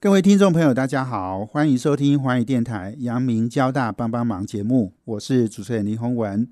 各位听众朋友，大家好，欢迎收听华语电台阳明交大帮帮忙节目，我是主持人林宏文。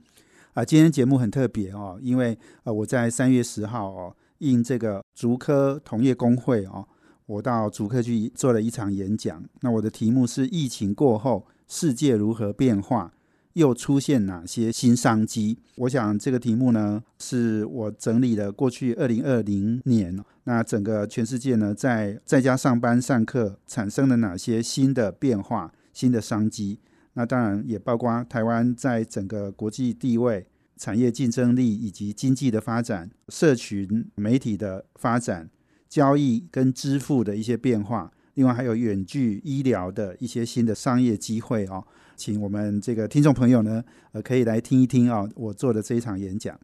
啊，今天节目很特别哦，因为呃，我在三月十号哦，应这个竹科同业工会哦，我到竹科去做了一场演讲。那我的题目是疫情过后，世界如何变化？又出现哪些新商机？我想这个题目呢，是我整理了过去二零二零年，那整个全世界呢，在在家上班上课产生了哪些新的变化、新的商机？那当然也包括台湾在整个国际地位、产业竞争力以及经济的发展、社群媒体的发展、交易跟支付的一些变化，另外还有远距医疗的一些新的商业机会哦。请我们这个听众朋友呢，呃，可以来听一听啊，我做的这一场演讲。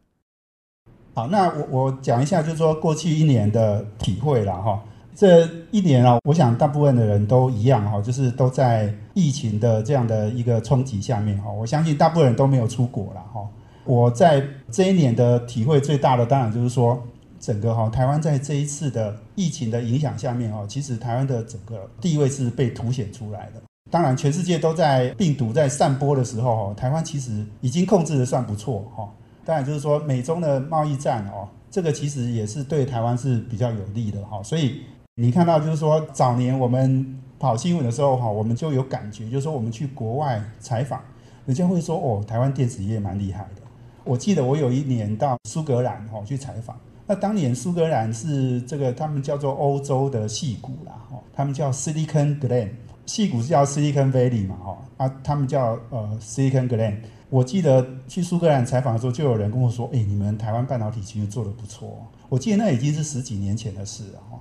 好，那我我讲一下，就是说过去一年的体会了哈。这一年啊，我想大部分的人都一样哈，就是都在疫情的这样的一个冲击下面哈。我相信大部分人都没有出国了哈。我在这一年的体会最大的，当然就是说，整个哈台湾在这一次的疫情的影响下面哈，其实台湾的整个地位是被凸显出来的。当然，全世界都在病毒在散播的时候，台湾其实已经控制的算不错哈。当然，就是说美中的贸易战哦，这个其实也是对台湾是比较有利的哈。所以你看到就是说早年我们跑新闻的时候哈，我们就有感觉，就是说我们去国外采访，人家会说哦，台湾电子业蛮厉害的。我记得我有一年到苏格兰哈去采访，那当年苏格兰是这个他们叫做欧洲的戏骨啦哈，他们叫 Silicon Glen。戏谷叫 Silicon Valley 嘛，哈啊，他们叫呃 Silicon Glen。我记得去苏格兰采访的时候，就有人跟我说：“哎，你们台湾半导体其实做的不错。”我记得那已经是十几年前的事了，哈。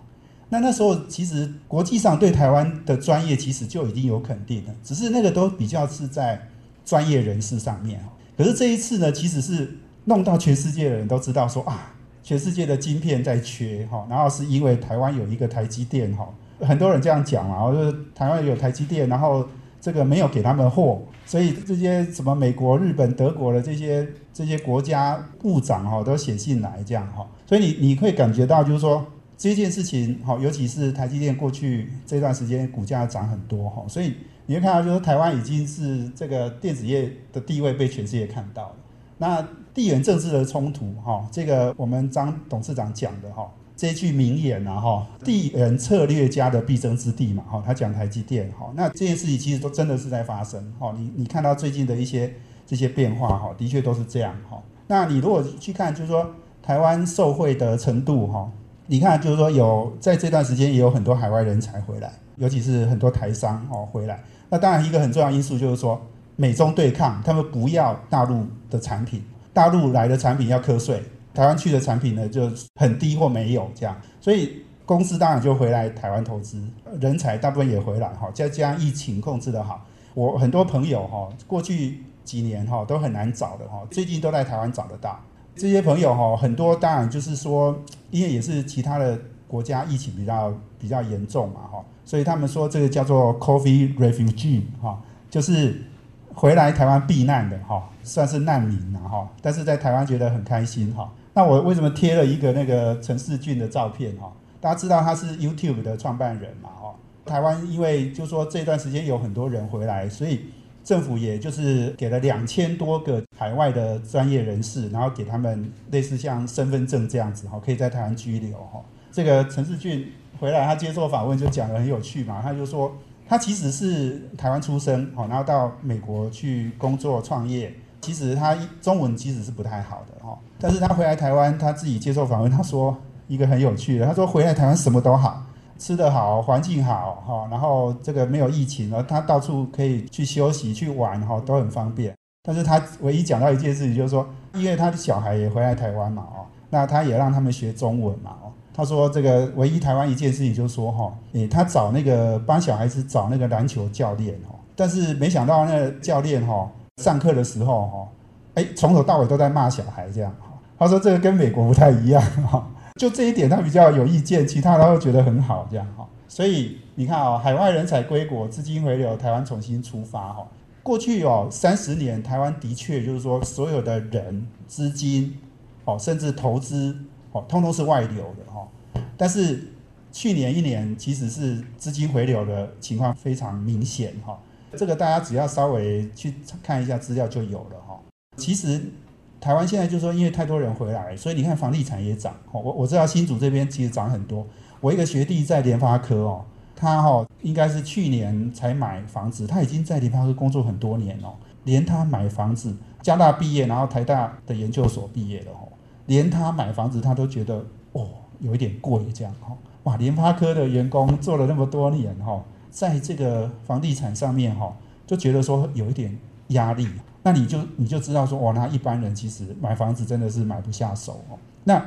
那那时候其实国际上对台湾的专业其实就已经有肯定了，只是那个都比较是在专业人士上面，可是这一次呢，其实是弄到全世界的人都知道说啊，全世界的晶片在缺，哈，然后是因为台湾有一个台积电，哈。很多人这样讲嘛，就是台湾有台积电，然后这个没有给他们货，所以这些什么美国、日本、德国的这些这些国家部长哈都写信来这样哈，所以你你会感觉到就是说这件事情哈，尤其是台积电过去这段时间股价涨很多哈，所以你会看到就是台湾已经是这个电子业的地位被全世界看到了。那地缘政治的冲突哈，这个我们张董事长讲的哈。这句名言呐，哈，地缘策略家的必争之地嘛，哈，他讲台积电，哈，那这件事情其实都真的是在发生，哈，你你看到最近的一些这些变化，哈，的确都是这样，哈，那你如果去看，就是说台湾受惠的程度，哈，你看就是说有在这段时间也有很多海外人才回来，尤其是很多台商哦回来，那当然一个很重要因素就是说美中对抗，他们不要大陆的产品，大陆来的产品要课税。台湾去的产品呢就很低或没有这样，所以公司当然就回来台湾投资，人才大部分也回来哈。再加上疫情控制的好，我很多朋友哈，过去几年哈都很难找的哈，最近都在台湾找得到。这些朋友哈，很多当然就是说，因为也是其他的国家疫情比较比较严重嘛哈，所以他们说这个叫做 “coffee refugee” 哈，就是。回来台湾避难的哈，算是难民了哈，但是在台湾觉得很开心哈。那我为什么贴了一个那个陈世俊的照片哈？大家知道他是 YouTube 的创办人嘛哈。台湾因为就说这段时间有很多人回来，所以政府也就是给了两千多个海外的专业人士，然后给他们类似像身份证这样子哈，可以在台湾居留哈。这个陈世俊回来他接受访问就讲的很有趣嘛，他就说。他其实是台湾出生，好，然后到美国去工作创业。其实他中文其实是不太好的，哈。但是他回来台湾，他自己接受访问，他说一个很有趣的，他说回来台湾什么都好，吃得好，环境好，哈，然后这个没有疫情，然后他到处可以去休息、去玩，哈，都很方便。但是他唯一讲到一件事情，就是说，因为他的小孩也回来台湾嘛，哦，那他也让他们学中文嘛，哦。他说：“这个唯一台湾一件事情，就是说哈，诶，他找那个帮小孩子找那个篮球教练哦，但是没想到那个教练哈，上课的时候哈，哎，从头到尾都在骂小孩这样哈。他说这个跟美国不太一样哈，就这一点他比较有意见，其他他都觉得很好这样哈。所以你看啊，海外人才归国，资金回流，台湾重新出发哈。过去哦三十年，台湾的确就是说所有的人、资金，哦，甚至投资。哦，通通是外流的哈，但是去年一年其实是资金回流的情况非常明显哈。这个大家只要稍微去看一下资料就有了哈。其实台湾现在就说因为太多人回来，所以你看房地产也涨。我我知道新竹这边其实涨很多。我一个学弟在联发科哦，他哈应该是去年才买房子，他已经在联发科工作很多年哦。连他买房子，加大毕业，然后台大的研究所毕业的哦，连他买房子他都觉得哦有一点贵这样哈。哇，联发科的员工做了那么多年哈，在这个房地产上面哈，就觉得说有一点压力。那你就你就知道说，哇，那一般人其实买房子真的是买不下手哦。那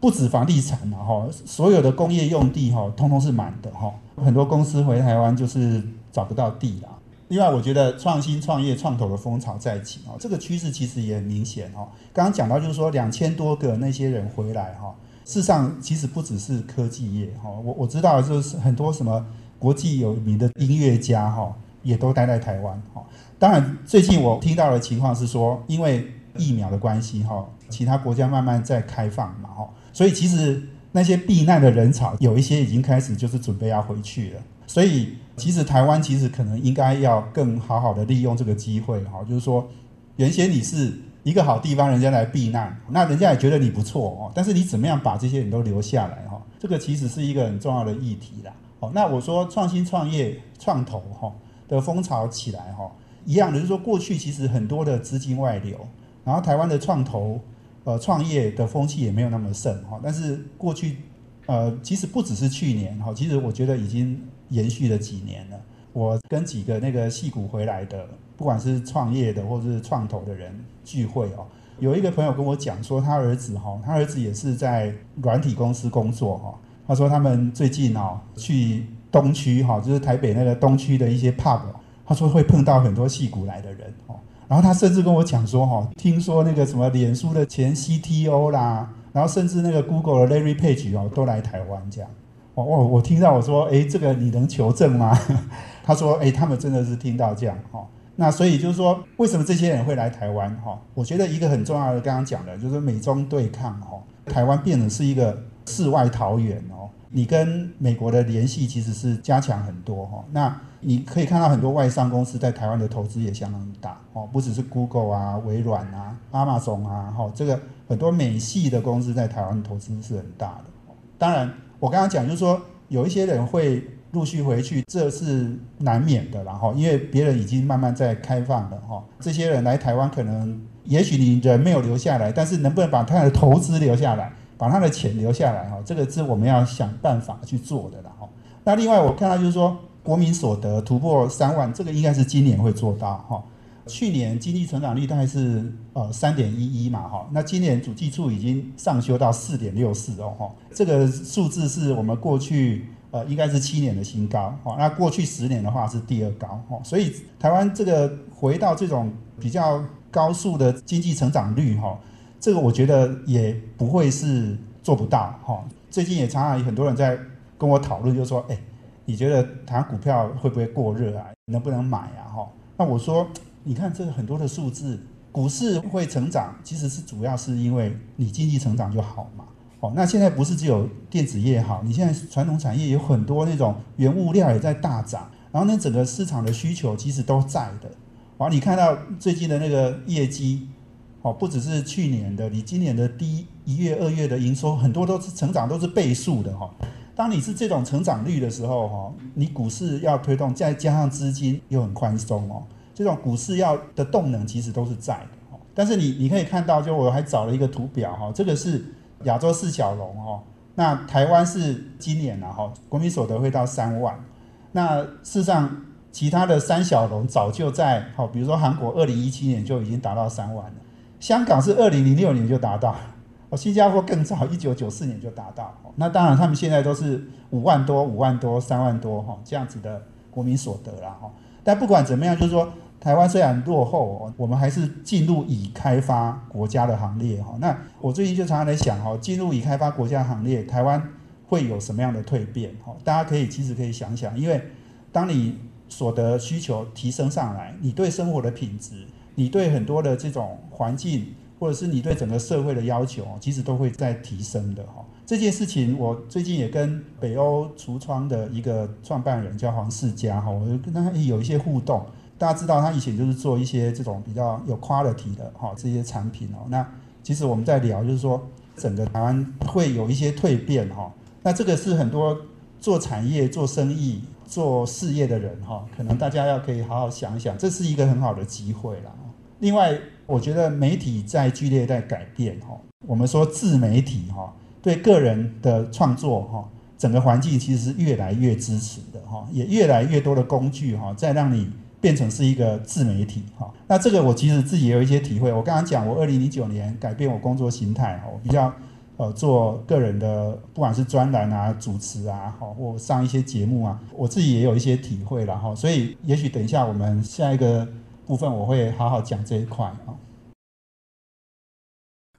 不止房地产了哈，所有的工业用地哈，通通是满的哈。很多公司回台湾就是找不到地了。另外，我觉得创新创业创投的风潮在起哦，这个趋势其实也很明显哦。刚刚讲到就是说，两千多个那些人回来哈，事实上其实不只是科技业哈，我我知道就是很多什么国际有名的音乐家哈，也都待在台湾哈。当然，最近我听到的情况是说，因为疫苗的关系哈，其他国家慢慢在开放嘛哈。所以其实那些避难的人潮，有一些已经开始就是准备要回去了。所以其实台湾其实可能应该要更好好的利用这个机会哈，就是说原先你是一个好地方，人家来避难，那人家也觉得你不错哦。但是你怎么样把这些人都留下来哈？这个其实是一个很重要的议题啦。哦，那我说创新创业创投哈的风潮起来哈，一样的就是说过去其实很多的资金外流，然后台湾的创投。呃，创业的风气也没有那么盛哈，但是过去，呃，其实不只是去年哈，其实我觉得已经延续了几年了。我跟几个那个戏骨回来的，不管是创业的或者是创投的人聚会哦，有一个朋友跟我讲说，他儿子哈，他儿子也是在软体公司工作哈，他说他们最近哦去东区哈，就是台北那个东区的一些 pub，他说会碰到很多戏骨来的人哦。然后他甚至跟我讲说，哈，听说那个什么脸书的前 CTO 啦，然后甚至那个 Google 的 Larry Page 哦，都来台湾这样。哦，我我听到我说，哎，这个你能求证吗？他说，哎，他们真的是听到这样，哈。那所以就是说，为什么这些人会来台湾？哈，我觉得一个很重要的，刚刚讲的就是美中对抗，哈，台湾变成是一个世外桃源哦。你跟美国的联系其实是加强很多，哈。那你可以看到很多外商公司在台湾的投资也相当大哦，不只是 Google 啊、微软啊、Amazon 啊，哈，这个很多美系的公司在台湾投资是很大的。当然，我刚刚讲就是说，有一些人会陆续回去，这是难免的，然后因为别人已经慢慢在开放了，哈，这些人来台湾可能，也许你人没有留下来，但是能不能把他的投资留下来，把他的钱留下来，哈，这个是我们要想办法去做的，然后，那另外我看到就是说。国民所得突破三万，这个应该是今年会做到哈。去年经济成长率大概是呃三点一一嘛哈，那今年主计处已经上修到四点六四哦哈，这个数字是我们过去呃应该是七年的新高哈，那过去十年的话是第二高哈，所以台湾这个回到这种比较高速的经济成长率哈，这个我觉得也不会是做不到哈。最近也常常有很多人在跟我讨论，就说哎。你觉得谈股票会不会过热啊？能不能买啊？哈，那我说，你看这个很多的数字，股市会成长，其实是主要是因为你经济成长就好嘛。哦，那现在不是只有电子业好，你现在传统产业有很多那种原物料也在大涨，然后呢，整个市场的需求其实都在的。哦，你看到最近的那个业绩，哦，不只是去年的，你今年的第一月、二月的营收，很多都是成长都是倍数的哈。当你是这种成长率的时候，哈，你股市要推动，再加上资金又很宽松哦，这种股市要的动能其实都是在的。但是你你可以看到，就我还找了一个图表哈，这个是亚洲四小龙哈，那台湾是今年呢哈，国民所得会到三万，那事实上其他的三小龙早就在好，比如说韩国二零一七年就已经达到三万了，香港是二零零六年就达到。哦，新加坡更早，一九九四年就达到。那当然，他们现在都是五万多、五万多、三万多哈这样子的国民所得了哈。但不管怎么样，就是说，台湾虽然落后，我们还是进入已开发国家的行列哈。那我最近就常常在想哈，进入已开发国家行列，台湾会有什么样的蜕变？哈，大家可以其实可以想想，因为当你所得需求提升上来，你对生活的品质，你对很多的这种环境。或者是你对整个社会的要求，其实都会在提升的哈。这件事情，我最近也跟北欧橱窗的一个创办人叫黄世佳哈，我就跟他有一些互动。大家知道他以前就是做一些这种比较有 quality 的哈这些产品哦。那其实我们在聊，就是说整个台湾会有一些蜕变哈。那这个是很多做产业、做生意、做事业的人哈，可能大家要可以好好想一想，这是一个很好的机会啦。另外，我觉得媒体在剧烈在改变哈。我们说自媒体哈，对个人的创作哈，整个环境其实是越来越支持的哈，也越来越多的工具哈，在让你变成是一个自媒体哈。那这个我其实自己也有一些体会。我刚刚讲，我二零零九年改变我工作形态哈，我比较呃做个人的，不管是专栏啊、主持啊，哈，或上一些节目啊，我自己也有一些体会了哈。所以也许等一下我们下一个。部分我会好好讲这一块啊。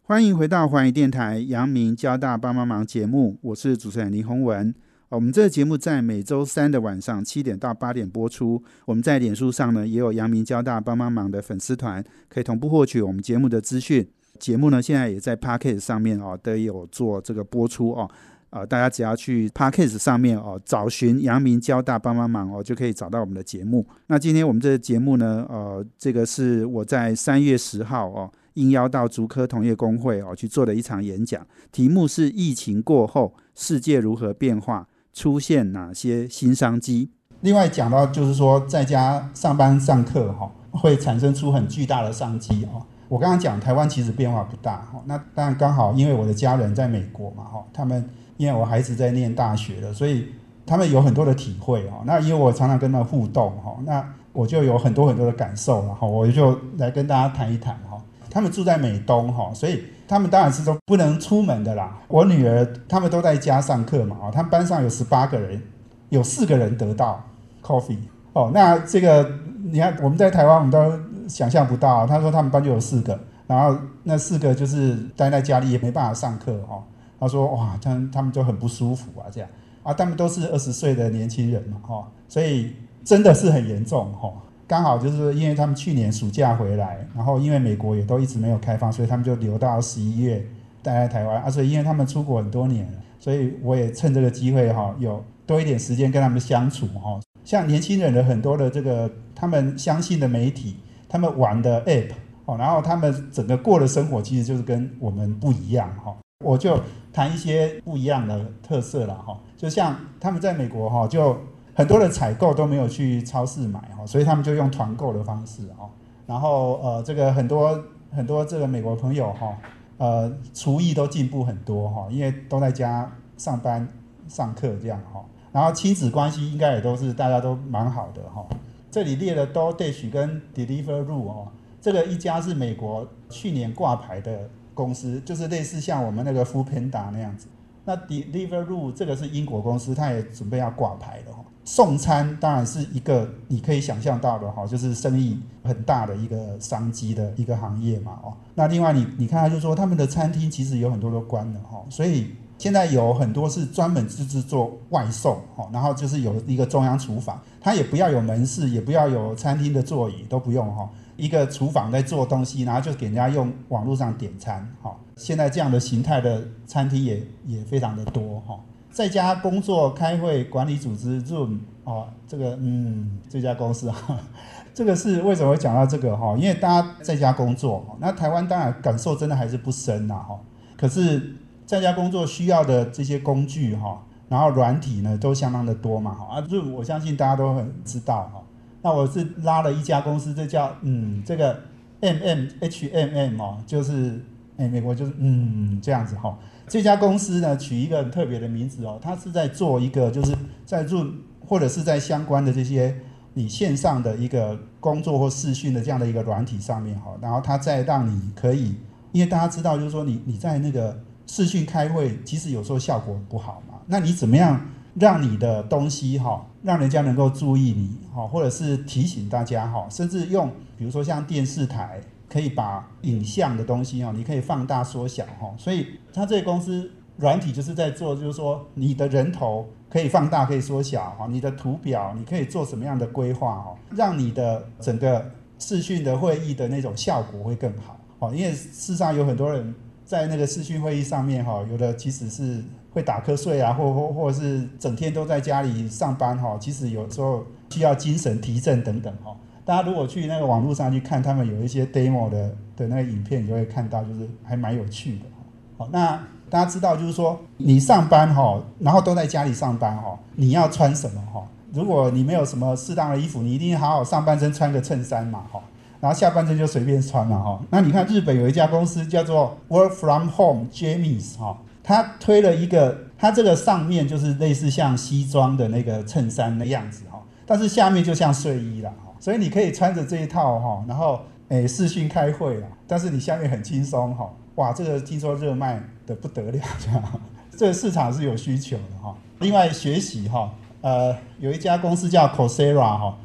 欢迎回到环宇电台阳明交大帮帮忙节目，我是主持人林宏文。我们这个节目在每周三的晚上七点到八点播出。我们在脸书上呢也有阳明交大帮帮忙的粉丝团，可以同步获取我们节目的资讯。节目呢现在也在 p a c k e t 上面哦都有做这个播出哦。啊，大家只要去 Podcast 上面哦，找寻阳明交大帮帮忙哦，就可以找到我们的节目。那今天我们这个节目呢，呃，这个是我在三月十号哦，应邀到竹科同业工会哦去做的一场演讲，题目是疫情过后世界如何变化，出现哪些新商机。另外讲到就是说，在家上班上课哈，会产生出很巨大的商机哈。我刚刚讲台湾其实变化不大哈，那当然刚好因为我的家人在美国嘛哈，他们。因为我孩子在念大学了，所以他们有很多的体会哦。那因为我常常跟他们互动哈，那我就有很多很多的感受了哈。我就来跟大家谈一谈哈。他们住在美东哈，所以他们当然是说不能出门的啦。我女儿他们都在家上课嘛啊。他们班上有十八个人，有四个人得到 coffee 哦。那这个你看我们在台湾我们都想象不到。他说他们班就有四个，然后那四个就是待在家里也没办法上课哈。他说：“哇，他他们就很不舒服啊，这样啊，他们都是二十岁的年轻人嘛，哈，所以真的是很严重，哈。刚好就是因为他们去年暑假回来，然后因为美国也都一直没有开放，所以他们就留到十一月待在台湾。啊，所以因为他们出国很多年，所以我也趁这个机会，哈，有多一点时间跟他们相处，哈。像年轻人的很多的这个他们相信的媒体，他们玩的 app，哦，然后他们整个过的生活其实就是跟我们不一样，哈。我就谈一些不一样的特色了哈，就像他们在美国哈，就很多的采购都没有去超市买哈，所以他们就用团购的方式哈。然后呃，这个很多很多这个美国朋友哈，呃，厨艺都进步很多哈，因为都在家上班上课这样哈。然后亲子关系应该也都是大家都蛮好的哈。这里列了 DoorDash 跟 Deliveroo 哦，这个一家是美国去年挂牌的。公司就是类似像我们那个 f o o Panda 那样子，那 Deliveroo 这个是英国公司，它也准备要挂牌了哈。送餐当然是一个你可以想象到的哈，就是生意很大的一个商机的一个行业嘛哦。那另外你你看，就是说他们的餐厅其实有很多都关了哈，所以现在有很多是专门就是做外送哈，然后就是有一个中央厨房，它也不要有门市，也不要有餐厅的座椅，都不用哈。一个厨房在做东西，然后就给人家用网络上点餐，哈。现在这样的形态的餐厅也也非常的多，哈。在家工作、开会、管理组织，Zoom，哦，这个，嗯，这家公司哈，这个是为什么会讲到这个哈？因为大家在家工作，那台湾当然感受真的还是不深呐，哈。可是在家工作需要的这些工具，哈，然后软体呢都相当的多嘛，哈。啊，Zoom，我相信大家都很知道，哈。那我是拉了一家公司，这叫嗯，这个 M M H M M 哦，就是哎，美国就是嗯这样子哈。这家公司呢，取一个很特别的名字哦，它是在做一个就是在做或者是在相关的这些你线上的一个工作或视讯的这样的一个软体上面哈，然后它再让你可以，因为大家知道就是说你你在那个视讯开会，其实有时候效果不好嘛，那你怎么样？让你的东西哈，让人家能够注意你哈，或者是提醒大家哈，甚至用比如说像电视台，可以把影像的东西哈，你可以放大缩小哈。所以它这个公司软体就是在做，就是说你的人头可以放大，可以缩小哈，你的图表你可以做什么样的规划哈，让你的整个视讯的会议的那种效果会更好。哦，因为事实上有很多人在那个视讯会议上面哈，有的其实是会打瞌睡啊，或或或者是整天都在家里上班哈，其实有时候需要精神提振等等哈。大家如果去那个网络上去看，他们有一些 demo 的的那个影片，你就会看到，就是还蛮有趣的。好，那大家知道，就是说你上班哈，然后都在家里上班哈，你要穿什么哈？如果你没有什么适当的衣服，你一定好好上半身穿个衬衫嘛哈，然后下半身就随便穿嘛哈。那你看日本有一家公司叫做 Work from Home James 哈，他推了一个，他这个上面就是类似像西装的那个衬衫的样子哈，但是下面就像睡衣了哈。所以你可以穿着这一套哈，然后诶视讯开会啦，但是你下面很轻松哈，哇，这个听说热卖的不得了，这样，这个市场是有需求的哈。另外学习哈，呃，有一家公司叫 Coursera 哈，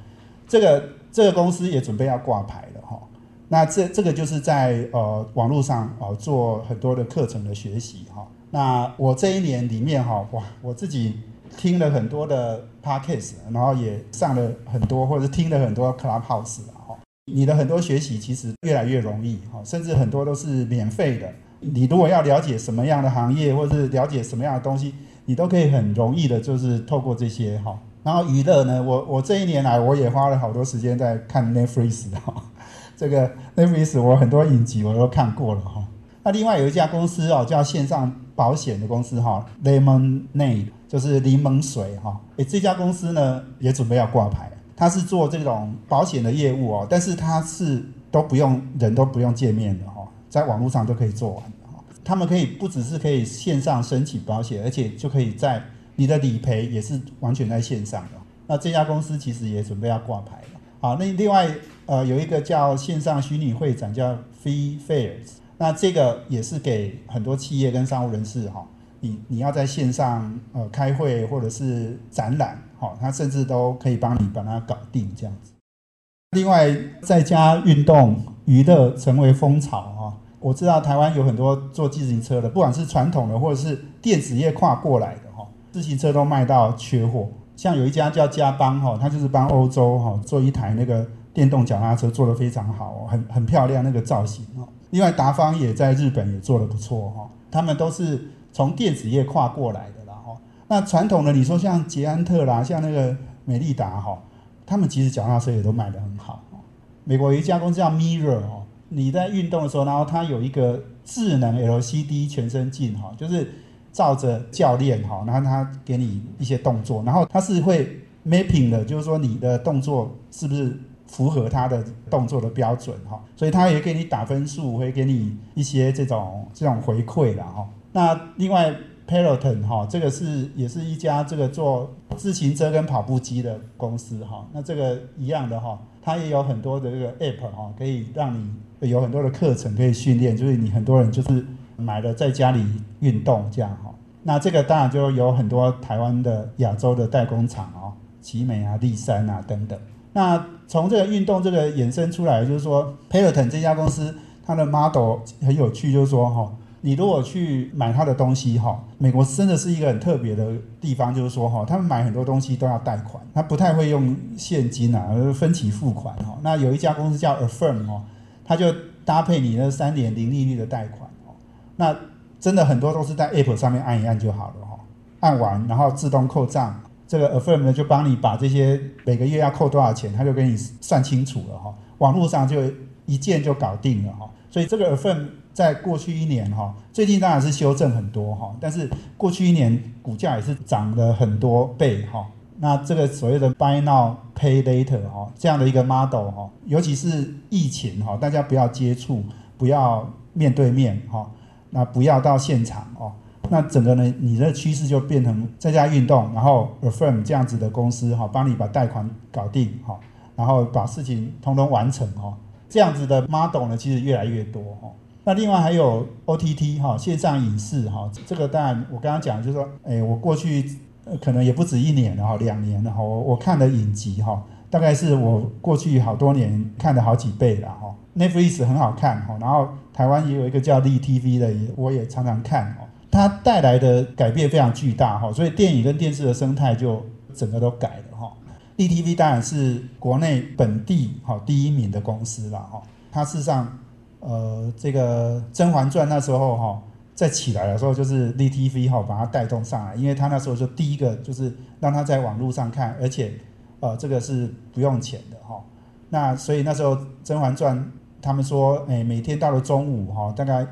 这个这个公司也准备要挂牌了哈。那这这个就是在呃网络上呃做很多的课程的学习哈。那我这一年里面哈，哇，我自己。听了很多的 podcast，然后也上了很多，或者是听了很多 clubhouse 哈。你的很多学习其实越来越容易哈，甚至很多都是免费的。你如果要了解什么样的行业，或者是了解什么样的东西，你都可以很容易的，就是透过这些哈。然后娱乐呢，我我这一年来我也花了好多时间在看 Netflix 哈。这个 Netflix 我很多影集我都看过了哈。那另外有一家公司哦，叫线上保险的公司哈，Lemonade。就是柠檬水哈，诶，这家公司呢也准备要挂牌，它是做这种保险的业务哦，但是它是都不用人都不用见面的哈，在网络上都可以做完的哈。他们可以不只是可以线上申请保险，而且就可以在你的理赔也是完全在线上的。那这家公司其实也准备要挂牌了。好，那另外呃有一个叫线上虚拟会展叫 Free Fairs，那这个也是给很多企业跟商务人士哈。你你要在线上呃开会或者是展览，好，他甚至都可以帮你把它搞定这样子。另外，在家运动娱乐成为风潮哈，我知道台湾有很多做自行车的，不管是传统的或者是电子业跨过来的哈，自行车都卖到缺货。像有一家叫嘉邦哈，他就是帮欧洲哈做一台那个电动脚踏车，做得非常好，很很漂亮那个造型哦。另外达方也在日本也做得不错哈，他们都是。从电子业跨过来的啦，哈，那传统的你说像捷安特啦，像那个美利达哈，他们其实脚踏车也都卖得很好。美国有一家公司叫 Mirror 哦，你在运动的时候，然后它有一个智能 LCD 全身镜哈，就是照着教练哈，然后他给你一些动作，然后它是会 mapping 的，就是说你的动作是不是符合他的动作的标准哈，所以他也给你打分数，会给你一些这种这种回馈的哈。那另外，Peloton 哈，这个是也是一家这个做自行车跟跑步机的公司哈。那这个一样的哈，它也有很多的这个 App 哈，可以让你有很多的课程可以训练，就是你很多人就是买了在家里运动这样哈。那这个当然就有很多台湾的亚洲的代工厂哦，奇美啊、立山啊等等。那从这个运动这个衍生出来，就是说 Peloton 这家公司它的 model 很有趣，就是说哈。你如果去买他的东西哈，美国真的是一个很特别的地方，就是说哈，他们买很多东西都要贷款，他不太会用现金啊，而分期付款哈。那有一家公司叫 Affirm 哦，它就搭配你那三年零利率的贷款哦。那真的很多都是在 App 上面按一按就好了哈，按完然后自动扣账，这个 Affirm 呢就帮你把这些每个月要扣多少钱，他就给你算清楚了哈。网络上就一键就搞定了哈，所以这个 Affirm。在过去一年哈，最近当然是修正很多哈，但是过去一年股价也是涨了很多倍哈。那这个所谓的 buy now pay later 哈，这样的一个 model 哈，尤其是疫情哈，大家不要接触，不要面对面哈，那不要到现场哦，那整个呢，你的趋势就变成在家运动，然后 affirm 这样子的公司哈，帮你把贷款搞定哈，然后把事情通通完成哈，这样子的 model 呢，其实越来越多哈。那另外还有 OTT 哈，线上影视哈，这个当然我刚刚讲就是说，哎，我过去可能也不止一年了哈，两年了哈，我我看的影集哈，大概是我过去好多年看的好几倍了哈。Netflix 很好看哈，然后台湾也有一个叫立 TV 的，也我也常常看哦。它带来的改变非常巨大哈，所以电影跟电视的生态就整个都改了哈。立 TV 当然是国内本地哈第一名的公司了哈，它事实上。呃，这个《甄嬛传》那时候哈，在起来的时候，就是 DTV 哈把它带动上来，因为他那时候就第一个就是让他在网络上看，而且呃，这个是不用钱的哈。那所以那时候《甄嬛传》，他们说，哎，每天到了中午哈，大概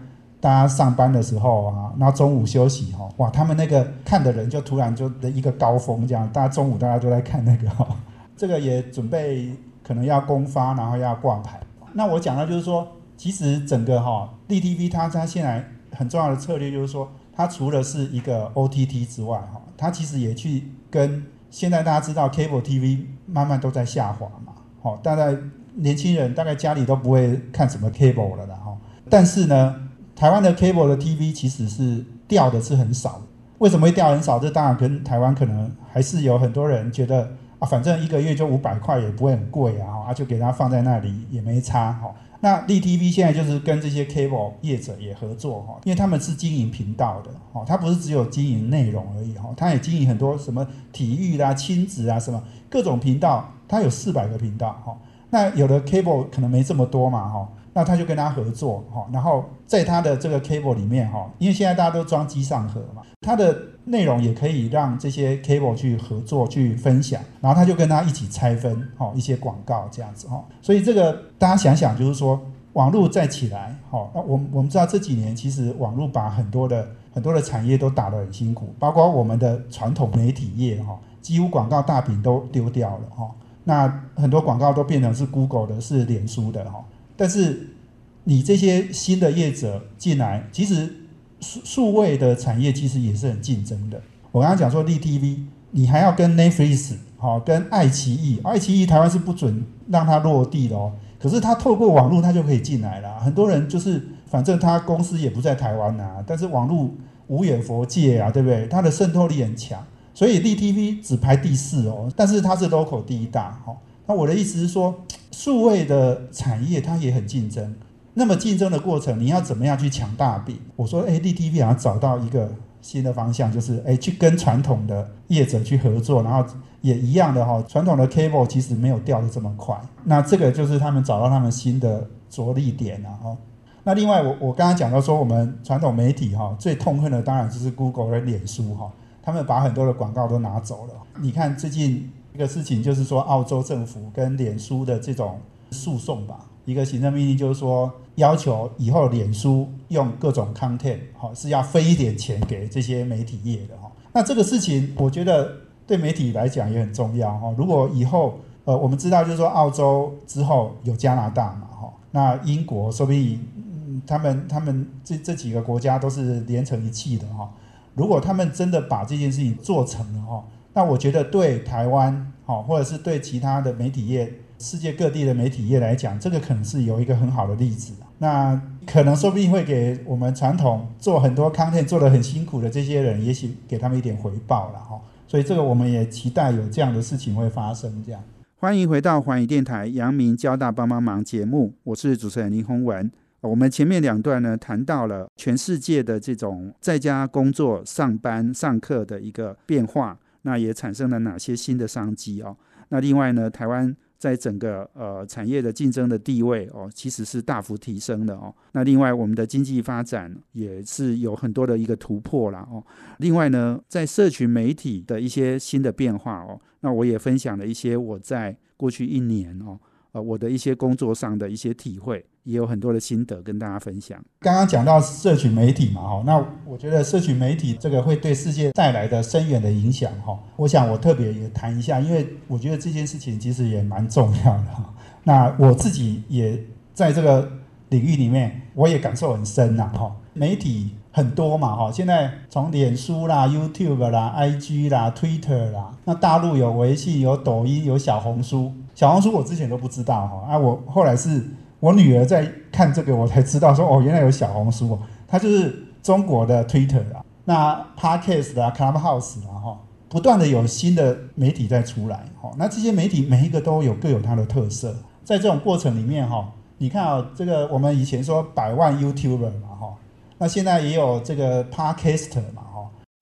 大家上班的时候啊，然后中午休息哈，哇，他们那个看的人就突然就的一个高峰这样，大家中午大家都在看那个哈，这个也准备可能要公发，然后要挂牌。那我讲的就是说，其实整个哈 DTV 它它现在很重要的策略就是说，它除了是一个 OTT 之外哈，它其实也去跟现在大家知道 Cable TV 慢慢都在下滑嘛。哦，大概年轻人大概家里都不会看什么 cable 了啦，哈。但是呢，台湾的 cable 的 TV 其实是掉的是很少。为什么会掉很少？这当然跟台湾可能还是有很多人觉得啊，反正一个月就五百块也不会很贵啊，啊就给它放在那里也没差，哈。那 D TV 现在就是跟这些 cable 业者也合作，哈，因为他们是经营频道的，哈，它不是只有经营内容而已，哈，它也经营很多什么体育啦、亲子啊什么各种频道。它有四百个频道，哈，那有的 cable 可能没这么多嘛，哈，那他就跟他合作，哈，然后在他的这个 cable 里面，哈，因为现在大家都装机上盒嘛，它的内容也可以让这些 cable 去合作去分享，然后他就跟他一起拆分，哈，一些广告这样子，哈，所以这个大家想想，就是说网络再起来，哈，那我我们知道这几年其实网络把很多的很多的产业都打得很辛苦，包括我们的传统媒体业，哈，几乎广告大饼都丢掉了，哈。那很多广告都变成是 Google 的，是脸书的哈。但是你这些新的业者进来，其实数数位的产业其实也是很竞争的。我刚刚讲说 D T V，你还要跟 Netflix 好，跟爱奇艺，爱奇艺台湾是不准让它落地的哦。可是它透过网络，它就可以进来了。很多人就是反正他公司也不在台湾呐，但是网络无远佛界啊，对不对？它的渗透力很强。所以 DTV 只排第四哦，但是它是 local 第一大哦。那我的意思是说，数位的产业它也很竞争。那么竞争的过程，你要怎么样去抢大饼？我说，哎，DTV 好像找到一个新的方向，就是哎，去跟传统的业者去合作，然后也一样的哈。传统的 cable 其实没有掉的这么快。那这个就是他们找到他们新的着力点了哈。那另外，我我刚刚讲到说，我们传统媒体哈最痛恨的当然就是 Google 的脸书哈。他们把很多的广告都拿走了。你看最近一个事情，就是说澳洲政府跟脸书的这种诉讼吧，一个行政命令就是说要求以后脸书用各种 content 哈是要分一点钱给这些媒体业的哈。那这个事情我觉得对媒体来讲也很重要哈。如果以后呃我们知道就是说澳洲之后有加拿大嘛哈，那英国说不定他们他们这这几个国家都是连成一气的哈。如果他们真的把这件事情做成了哈，那我觉得对台湾哈，或者是对其他的媒体业、世界各地的媒体业来讲，这个可能是有一个很好的例子。那可能说不定会给我们传统做很多 content 做的很辛苦的这些人，也许给他们一点回报了哈。所以这个我们也期待有这样的事情会发生。这样，欢迎回到环宇电台阳明交大帮帮忙节目，我是主持人林宏文。我们前面两段呢，谈到了全世界的这种在家工作、上班、上课的一个变化，那也产生了哪些新的商机哦？那另外呢，台湾在整个呃产业的竞争的地位哦，其实是大幅提升的哦。那另外，我们的经济发展也是有很多的一个突破了哦。另外呢，在社群媒体的一些新的变化哦，那我也分享了一些我在过去一年哦。呃，我的一些工作上的一些体会，也有很多的心得跟大家分享。刚刚讲到社群媒体嘛，哈，那我觉得社群媒体这个会对世界带来的深远的影响，哈，我想我特别也谈一下，因为我觉得这件事情其实也蛮重要的哈。那我自己也在这个领域里面，我也感受很深呐，哈。媒体很多嘛，哈，现在从脸书啦、YouTube 啦、IG 啦、Twitter 啦，那大陆有微信、有抖音、有小红书。小红书我之前都不知道哈，啊，我后来是我女儿在看这个，我才知道说哦，原来有小红书哦，它就是中国的 Twitter 啊，那 Podcast 啊，Clubhouse 啊，哈，不断的有新的媒体在出来，哈，那这些媒体每一个都有各有它的特色，在这种过程里面哈，你看啊，这个我们以前说百万 YouTuber 嘛，哈，那现在也有这个 Podcaster 嘛。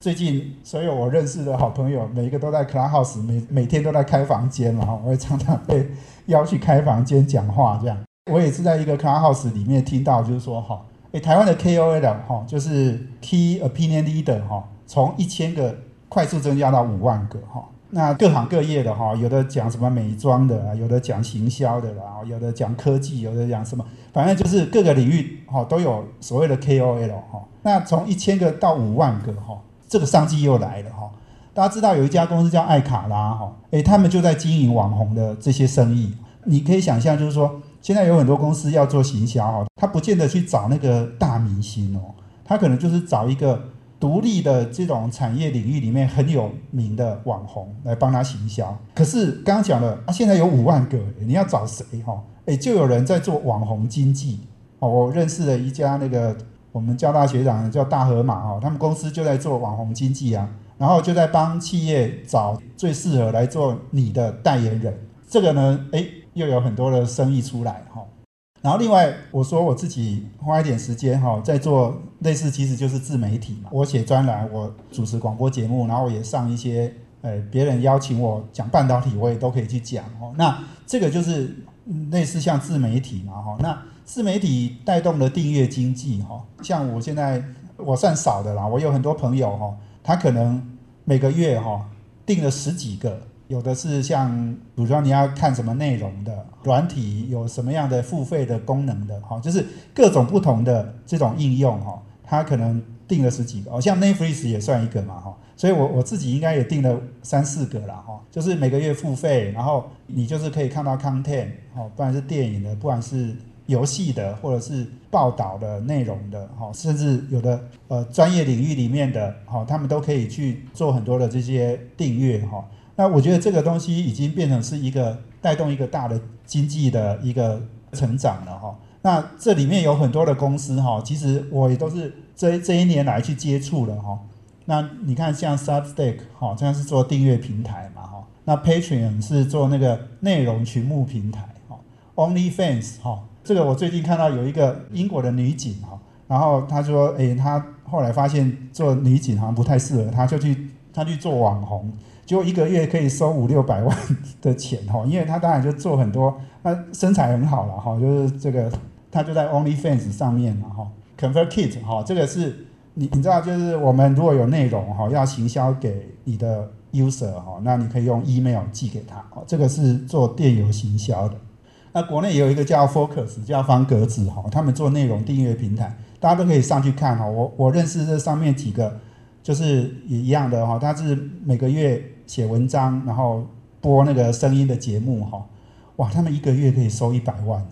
最近所有我认识的好朋友，每一个都在 Clubhouse，每每天都在开房间嘛，我也常常被邀去开房间讲话这样。我也是在一个 Clubhouse 里面听到，就是说哈，诶，台湾的 KOL 哈，就是 Key Opinion Leader 哈，从一千个快速增加到五万个哈。那各行各业的哈，有的讲什么美妆的，有的讲行销的啦，有的讲科技，有的讲什么，反正就是各个领域哈都有所谓的 KOL 哈。那从一千个到五万个哈，这个商机又来了哈。大家知道有一家公司叫艾卡拉哈，诶，他们就在经营网红的这些生意。你可以想象，就是说现在有很多公司要做行销哈，他不见得去找那个大明星哦，他可能就是找一个。独立的这种产业领域里面很有名的网红来帮他行销，可是刚刚讲了啊，现在有五万个，你要找谁哈？哎，就有人在做网红经济哦。我认识了一家那个我们交大学长叫大河马哦，他们公司就在做网红经济啊，然后就在帮企业找最适合来做你的代言人。这个呢，哎，又有很多的生意出来哈。然后另外我说我自己花一点时间哈，在做类似其实就是自媒体嘛。我写专栏，我主持广播节目，然后也上一些呃别人邀请我讲半导体，我也都可以去讲哦。那这个就是类似像自媒体嘛哈。那自媒体带动了订阅经济哈。像我现在我算少的啦，我有很多朋友哈，他可能每个月哈订了十几个。有的是像，比如说你要看什么内容的软体，有什么样的付费的功能的，哈，就是各种不同的这种应用，哈，它可能订了十几个，哦，像 Netflix 也算一个嘛，哈，所以我我自己应该也订了三四个了，哈，就是每个月付费，然后你就是可以看到 content，哈，不管是电影的，不管是游戏的，或者是报道的内容的，哈，甚至有的呃专业领域里面的，哈，他们都可以去做很多的这些订阅，哈。那我觉得这个东西已经变成是一个带动一个大的经济的一个成长了哈。那这里面有很多的公司哈，其实我也都是这这一年来去接触了哈。那你看像 Substack 哈，这样是做订阅平台嘛哈。那 Patreon 是做那个内容群目平台哈。OnlyFans 哈，这个我最近看到有一个英国的女警哈，然后她说，诶，她后来发现做女警好像不太适合她，就去她去做网红。就一个月可以收五六百万的钱哈，因为她当然就做很多，他身材很好了哈，就是这个她就在 OnlyFans 上面嘛哈，ConvertKit 哈，这个是你你知道就是我们如果有内容哈要行销给你的 user 哈，那你可以用 email 寄给他，这个是做电邮行销的。那国内也有一个叫 Focus 叫方格子哈，他们做内容订阅平台，大家都可以上去看哈。我我认识这上面几个就是也一样的哈，他是每个月。写文章，然后播那个声音的节目，哈，哇，他们一个月可以收一百万，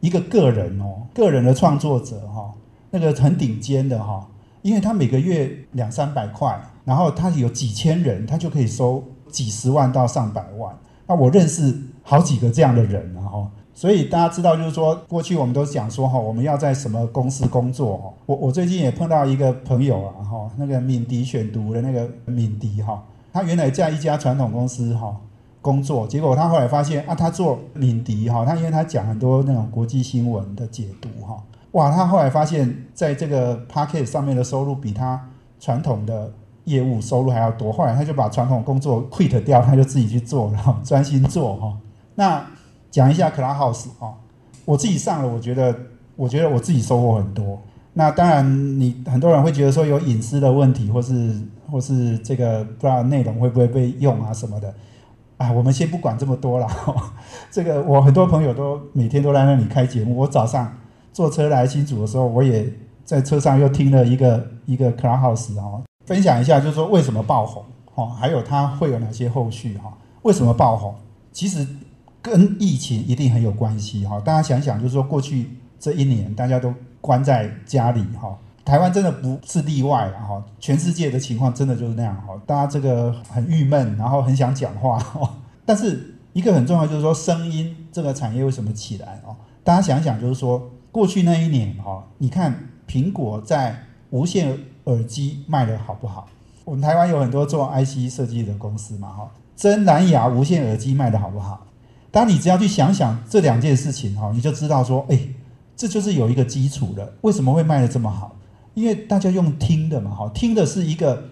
一个个人哦，个人的创作者哈，那个很顶尖的哈，因为他每个月两三百块，然后他有几千人，他就可以收几十万到上百万。那我认识好几个这样的人，然后，所以大家知道，就是说过去我们都讲说哈，我们要在什么公司工作哈。我我最近也碰到一个朋友啊，哈，那个敏迪选读的那个敏迪哈。他原来在一家传统公司哈工作，结果他后来发现啊，他做敏迪哈，他因为他讲很多那种国际新闻的解读哈，哇，他后来发现在这个 p a c k e t 上面的收入比他传统的业务收入还要多，后来他就把传统工作 quit 掉，他就自己去做，然后专心做哈。那讲一下 Clubhouse 哈，我自己上了，我觉得我觉得我自己收获很多。那当然，你很多人会觉得说有隐私的问题，或是。或是这个不知道内容会不会被用啊什么的，啊，我们先不管这么多了。这个我很多朋友都每天都在那里开节目。我早上坐车来新竹的时候，我也在车上又听了一个一个 Clubhouse 哈，分享一下，就是说为什么爆红哈，还有它会有哪些后续哈？为什么爆红？其实跟疫情一定很有关系哈。大家想想，就是说过去这一年大家都关在家里哈。台湾真的不是例外啊！哈，全世界的情况真的就是那样哈。大家这个很郁闷，然后很想讲话哈。但是一个很重要就是说，声音这个产业为什么起来哦？大家想想，就是说过去那一年哈，你看苹果在无线耳机卖的好不好？我们台湾有很多做 IC 设计的公司嘛哈，真蓝牙无线耳机卖的好不好？当你只要去想想这两件事情哈，你就知道说，哎，这就是有一个基础的，为什么会卖的这么好？因为大家用听的嘛，哈，听的是一个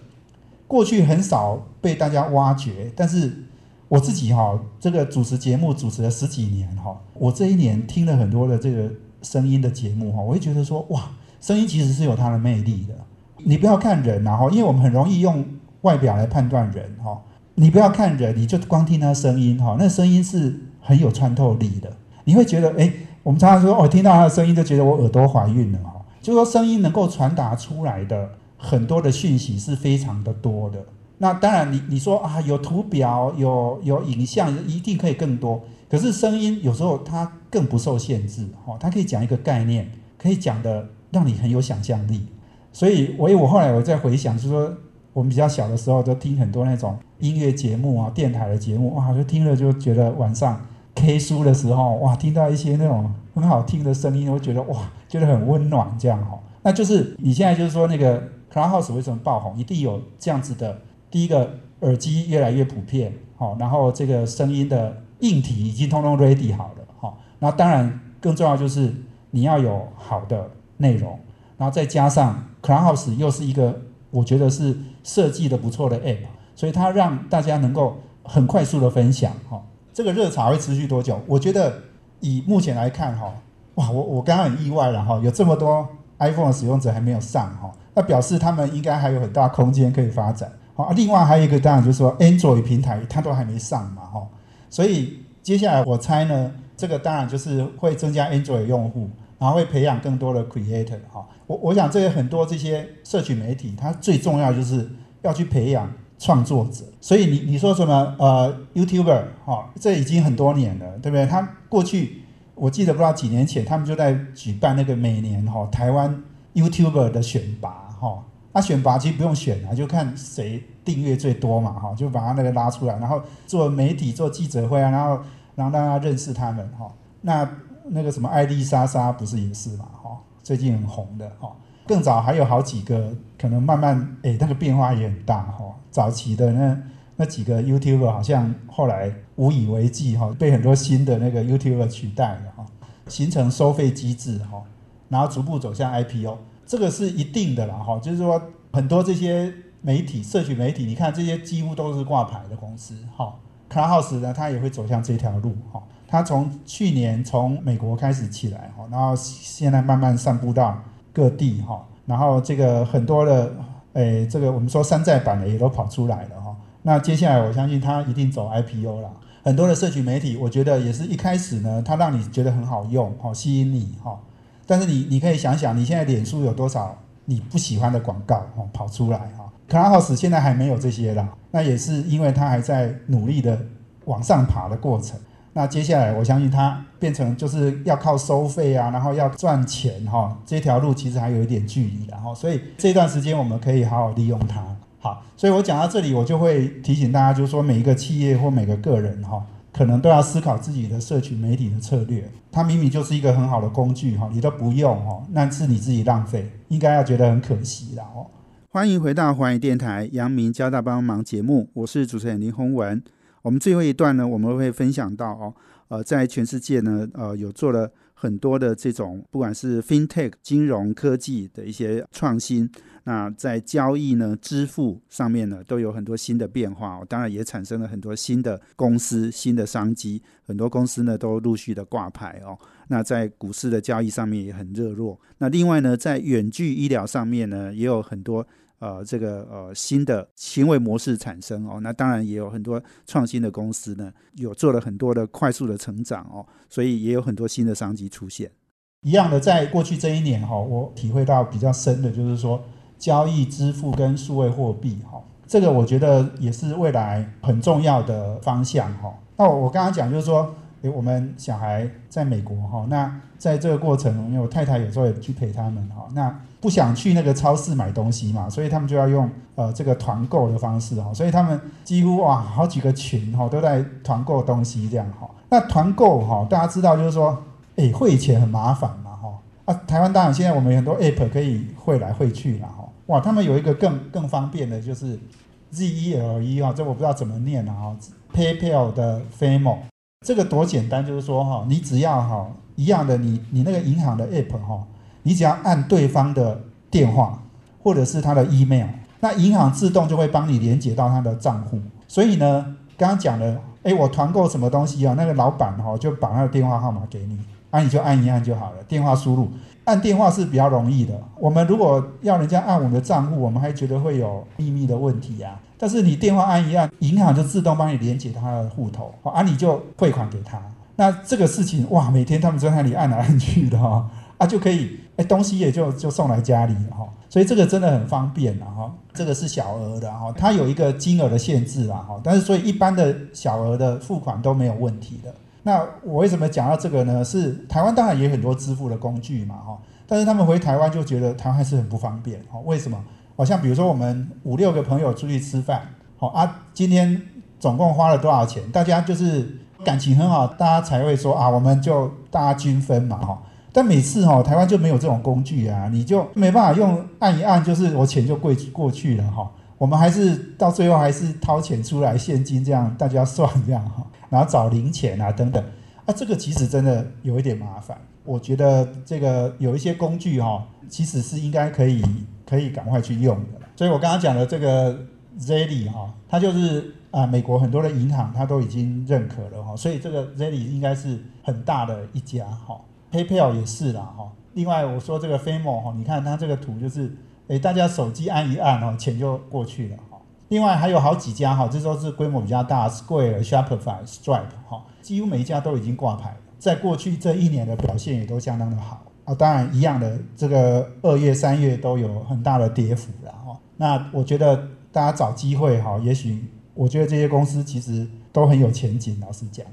过去很少被大家挖掘，但是我自己哈，这个主持节目主持了十几年哈，我这一年听了很多的这个声音的节目哈，我会觉得说哇，声音其实是有它的魅力的。你不要看人然后，因为我们很容易用外表来判断人哈。你不要看人，你就光听他声音哈，那声音是很有穿透力的。你会觉得哎，我们常常说哦，听到他的声音就觉得我耳朵怀孕了哈。就说声音能够传达出来的很多的讯息是非常的多的。那当然，你你说啊，有图表，有有影像，一定可以更多。可是声音有时候它更不受限制哈，它可以讲一个概念，可以讲的让你很有想象力。所以，我我后来我在回想，就是说我们比较小的时候都听很多那种音乐节目啊，电台的节目哇，就听了就觉得晚上 K 书的时候哇，听到一些那种很好听的声音，我觉得哇，觉得很温暖这样哈。那就是你现在就是说那个 Clubhouse 为什么爆红，一定有这样子的。第一个耳机越来越普遍，好，然后这个声音的硬体已经通通 ready 好了，好，那当然更重要就是你要有好的内容，然后再加上 Clubhouse 又是一个我觉得是设计的不错的 app，所以它让大家能够很快速的分享，哈，这个热潮会持续多久？我觉得以目前来看，哈，哇，我我刚刚很意外了，哈，有这么多 iPhone 使用者还没有上，哈，那表示他们应该还有很大空间可以发展。好，另外还有一个当然就是说，Android 平台它都还没上嘛，哈，所以接下来我猜呢，这个当然就是会增加 Android 用户，然后会培养更多的 Creator，哈，我我想这些很多这些社群媒体，它最重要就是要去培养创作者，所以你你说什么呃 YouTuber，哈，这已经很多年了，对不对？他过去我记得不知道几年前，他们就在举办那个每年哈台湾 YouTuber 的选拔，哈。那选拔其实不用选啊，就看谁订阅最多嘛，哈，就把他那个拉出来，然后做媒体做记者会啊，然后让大家认识他们，哈。那那个什么艾丽莎莎不是也是嘛，哈，最近很红的，哈。更早还有好几个，可能慢慢，哎，那个变化也很大，哈。早期的那那几个 YouTuber 好像后来无以为继，哈，被很多新的那个 YouTuber 取代了，哈，形成收费机制，哈，然后逐步走向 IPO。这个是一定的啦，哈，就是说很多这些媒体、社群媒体，你看这些几乎都是挂牌的公司，哈，Clubhouse 呢，它也会走向这条路，哈，它从去年从美国开始起来，哈，然后现在慢慢散布到各地，哈，然后这个很多的，诶，这个我们说山寨版的也都跑出来了，哈，那接下来我相信它一定走 IPO 了，很多的社群媒体，我觉得也是一开始呢，它让你觉得很好用，哈，吸引你，哈。但是你你可以想想，你现在脸书有多少你不喜欢的广告哦跑出来哈？Clubhouse 现在还没有这些啦，那也是因为它还在努力的往上爬的过程。那接下来我相信它变成就是要靠收费啊，然后要赚钱哈，这条路其实还有一点距离的哈。所以这段时间我们可以好好利用它。好，所以我讲到这里，我就会提醒大家，就是说每一个企业或每个个人哈。可能都要思考自己的社群媒体的策略。它明明就是一个很好的工具哈，你都不用哈，那是你自己浪费，应该要觉得很可惜的哦。欢迎回到华语电台杨明交大帮忙节目，我是主持人林宏文。我们最后一段呢，我们会分享到哦，呃，在全世界呢，呃，有做了很多的这种，不管是 FinTech 金融科技的一些创新。那在交易呢、支付上面呢，都有很多新的变化哦，当然也产生了很多新的公司、新的商机，很多公司呢都陆续的挂牌哦。那在股市的交易上面也很热络。那另外呢，在远距医疗上面呢，也有很多呃这个呃新的行为模式产生哦。那当然也有很多创新的公司呢，有做了很多的快速的成长哦，所以也有很多新的商机出现。一样的，在过去这一年哈，我体会到比较深的就是说。交易支付跟数位货币，哈，这个我觉得也是未来很重要的方向，哈。那我我刚刚讲就是说，诶，我们小孩在美国，哈，那在这个过程，因为我太太有时候也去陪他们，哈，那不想去那个超市买东西嘛，所以他们就要用呃这个团购的方式，哈，所以他们几乎哇好几个群，哈，都在团购东西这样，哈。那团购，哈，大家知道就是说，诶，汇钱很麻烦嘛，哈。啊，台湾当然现在我们很多 app 可以汇来汇去了，哈。哇，他们有一个更更方便的，就是 Z E L E 哈，这我不知道怎么念啊哈，PayPal 的 Famo，这个多简单，就是说哈，你只要哈一样的，你你那个银行的 App 哈，你只要按对方的电话或者是他的 email，那银行自动就会帮你连接到他的账户。所以呢，刚刚讲了哎，我团购什么东西啊？那个老板哈就把他的电话号码给你，啊，你就按一按就好了，电话输入。按电话是比较容易的。我们如果要人家按我们的账户，我们还觉得会有秘密的问题啊。但是你电话按一按，银行就自动帮你连接他的户头，啊，你就汇款给他。那这个事情哇，每天他们在那里按来按去的哈，啊，就可以，哎，东西也就就送来家里了哈。所以这个真的很方便了哈。这个是小额的哈，它有一个金额的限制啦哈。但是所以一般的小额的付款都没有问题的。那我为什么讲到这个呢？是台湾当然也有很多支付的工具嘛，哈，但是他们回台湾就觉得台湾还是很不方便，哈，为什么？好像比如说我们五六个朋友出去吃饭，好啊，今天总共花了多少钱？大家就是感情很好，大家才会说啊，我们就大家均分嘛，哈。但每次哈台湾就没有这种工具啊，你就没办法用按一按，就是我钱就过过去了，哈。我们还是到最后还是掏钱出来现金，这样大家算这样哈。然后找零钱啊等等，啊，这个其实真的有一点麻烦。我觉得这个有一些工具哈，其实是应该可以可以赶快去用的。所以我刚刚讲的这个 Zelly 哈，它就是啊，美国很多的银行它都已经认可了哈，所以这个 Zelly 应该是很大的一家哈。PayPal 也是啦哈。另外我说这个 Famo 哈，你看它这个图就是，诶，大家手机按一按哦，钱就过去了哈。另外还有好几家哈，这都是规模比较大，Square、Shopify、Stripe 哈，几乎每一家都已经挂牌。在过去这一年的表现也都相当的好啊。当然一样的，这个二月、三月都有很大的跌幅了哈。那我觉得大家找机会哈，也许我觉得这些公司其实都很有前景。老实讲，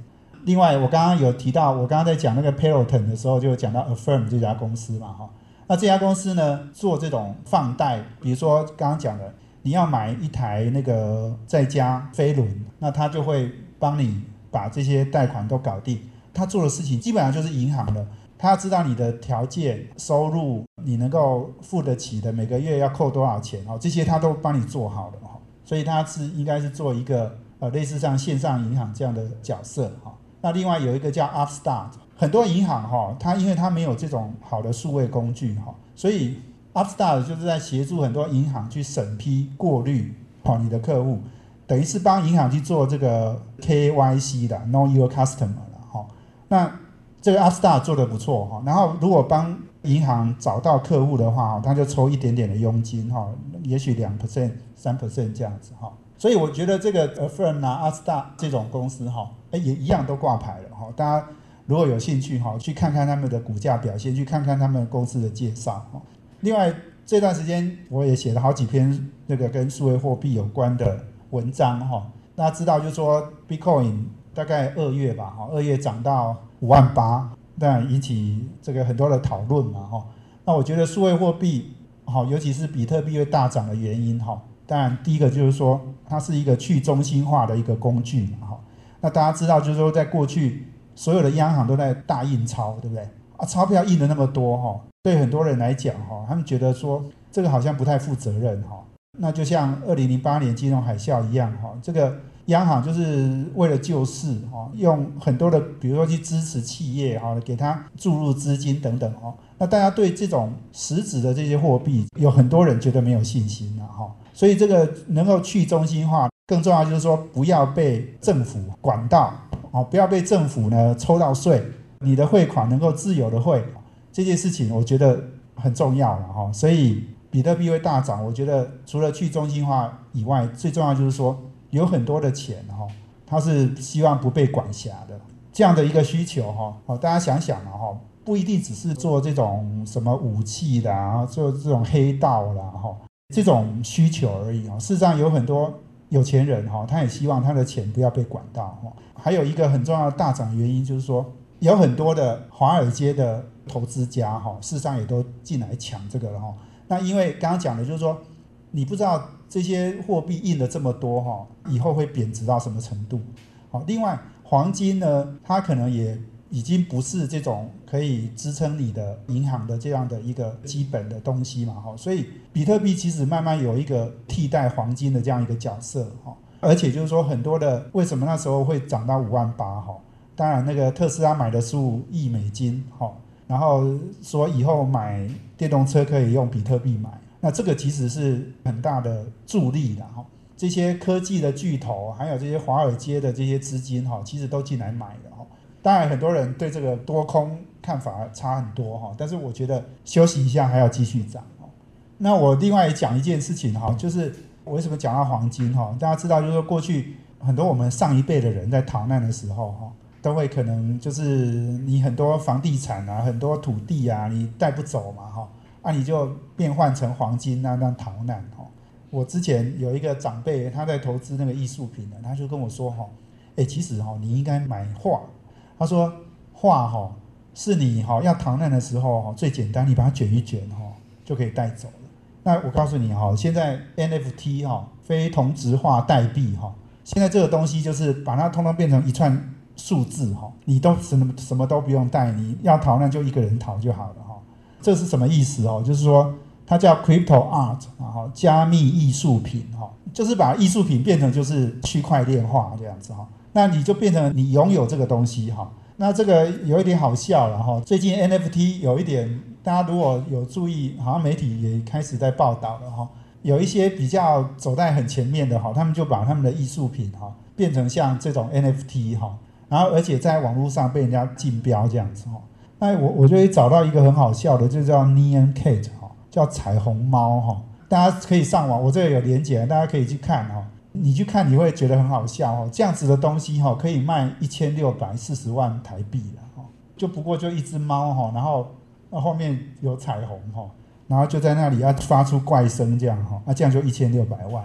另外我刚刚有提到，我刚刚在讲那个 Peloton 的时候，就讲到 Affirm 这家公司嘛哈。那这家公司呢，做这种放贷，比如说刚刚讲的。你要买一台那个在家飞轮，那他就会帮你把这些贷款都搞定。他做的事情基本上就是银行的，他知道你的条件、收入，你能够付得起的，每个月要扣多少钱哦，这些他都帮你做好了哈。所以他是应该是做一个呃类似像线上银行这样的角色哈。那另外有一个叫 Upstart，很多银行哈，它因为它没有这种好的数位工具哈，所以。Upstar 就是在协助很多银行去审批过滤好你的客户，等于是帮银行去做这个 KYC 的 Know Your Customer 了哈。那这个 Upstar 做的不错哈。然后如果帮银行找到客户的话，他就抽一点点的佣金哈，也许两 percent、三 percent 这样子哈。所以我觉得这个 Affirm 啊、Upstar 这种公司哈，也一样都挂牌了哈。大家如果有兴趣哈，去看看他们的股价表现，去看看他们公司的介绍哈。另外这段时间我也写了好几篇那个跟数位货币有关的文章哈，大家知道就是说 Bitcoin 大概二月吧哈，二月涨到五万八，但引起这个很多的讨论嘛哈。那我觉得数位货币好，尤其是比特币会大涨的原因哈，当然第一个就是说它是一个去中心化的一个工具嘛哈。那大家知道就是说在过去所有的央行都在大印钞，对不对？啊，钞票印的那么多哈。对很多人来讲，哈，他们觉得说这个好像不太负责任，哈。那就像二零零八年金融海啸一样，哈，这个央行就是为了救市，哈，用很多的，比如说去支持企业，哈，给他注入资金等等，哈。那大家对这种实质的这些货币，有很多人觉得没有信心了，哈。所以这个能够去中心化，更重要就是说不要被政府管到，哦，不要被政府呢抽到税，你的汇款能够自由的汇。这件事情我觉得很重要了哈，所以比特币会大涨。我觉得除了去中心化以外，最重要就是说有很多的钱哈，它是希望不被管辖的这样的一个需求哈。好，大家想想了哈，不一定只是做这种什么武器的啊，做这种黑道啦哈，这种需求而已啊。事实上有很多有钱人哈，他也希望他的钱不要被管到哈。还有一个很重要的大涨原因就是说，有很多的华尔街的。投资家哈，事实上也都进来抢这个了哈。那因为刚刚讲的就是说，你不知道这些货币印了这么多哈，以后会贬值到什么程度？好，另外黄金呢，它可能也已经不是这种可以支撑你的银行的这样的一个基本的东西嘛哈。所以比特币其实慢慢有一个替代黄金的这样一个角色哈。而且就是说，很多的为什么那时候会涨到五万八哈？当然那个特斯拉买的十五亿美金哈。然后说以后买电动车可以用比特币买，那这个其实是很大的助力的哈。这些科技的巨头，还有这些华尔街的这些资金哈，其实都进来买的哈。当然，很多人对这个多空看法差很多哈，但是我觉得休息一下还要继续涨哦。那我另外讲一件事情哈，就是我为什么讲到黄金哈？大家知道，就是说过去很多我们上一辈的人在逃难的时候哈，都会可能就是你很多房地产啊，很多土地啊，你带不走嘛哈，那你就变换成黄金那那逃难哈。我之前有一个长辈，他在投资那个艺术品的，他就跟我说哈，哎，其实哈，你应该买画。他说画哈是你哈要逃难的时候哈最简单，你把它卷一卷哈就可以带走了。那我告诉你哈，现在 NFT 哈非同质化代币哈，现在这个东西就是把它通通变成一串数字哈，你都什么什么都不用带，你要逃难就一个人逃就好了哈。这是什么意思哦？就是说。它叫 crypto art，然后加密艺术品，哈，就是把艺术品变成就是区块链化这样子哈，那你就变成你拥有这个东西哈，那这个有一点好笑了哈，最近 NFT 有一点，大家如果有注意，好像媒体也开始在报道了哈，有一些比较走在很前面的哈，他们就把他们的艺术品哈变成像这种 NFT 哈，然后而且在网络上被人家竞标这样子哈，那我我就会找到一个很好笑的，就叫 Neon Cat 哈。叫彩虹猫哈，大家可以上网，我这里有连结，大家可以去看哈。你去看你会觉得很好笑哦，这样子的东西哈，可以卖一千六百四十万台币了哈，就不过就一只猫哈，然后后面有彩虹哈，然后就在那里要发出怪声这样哈，那这样就一千六百万。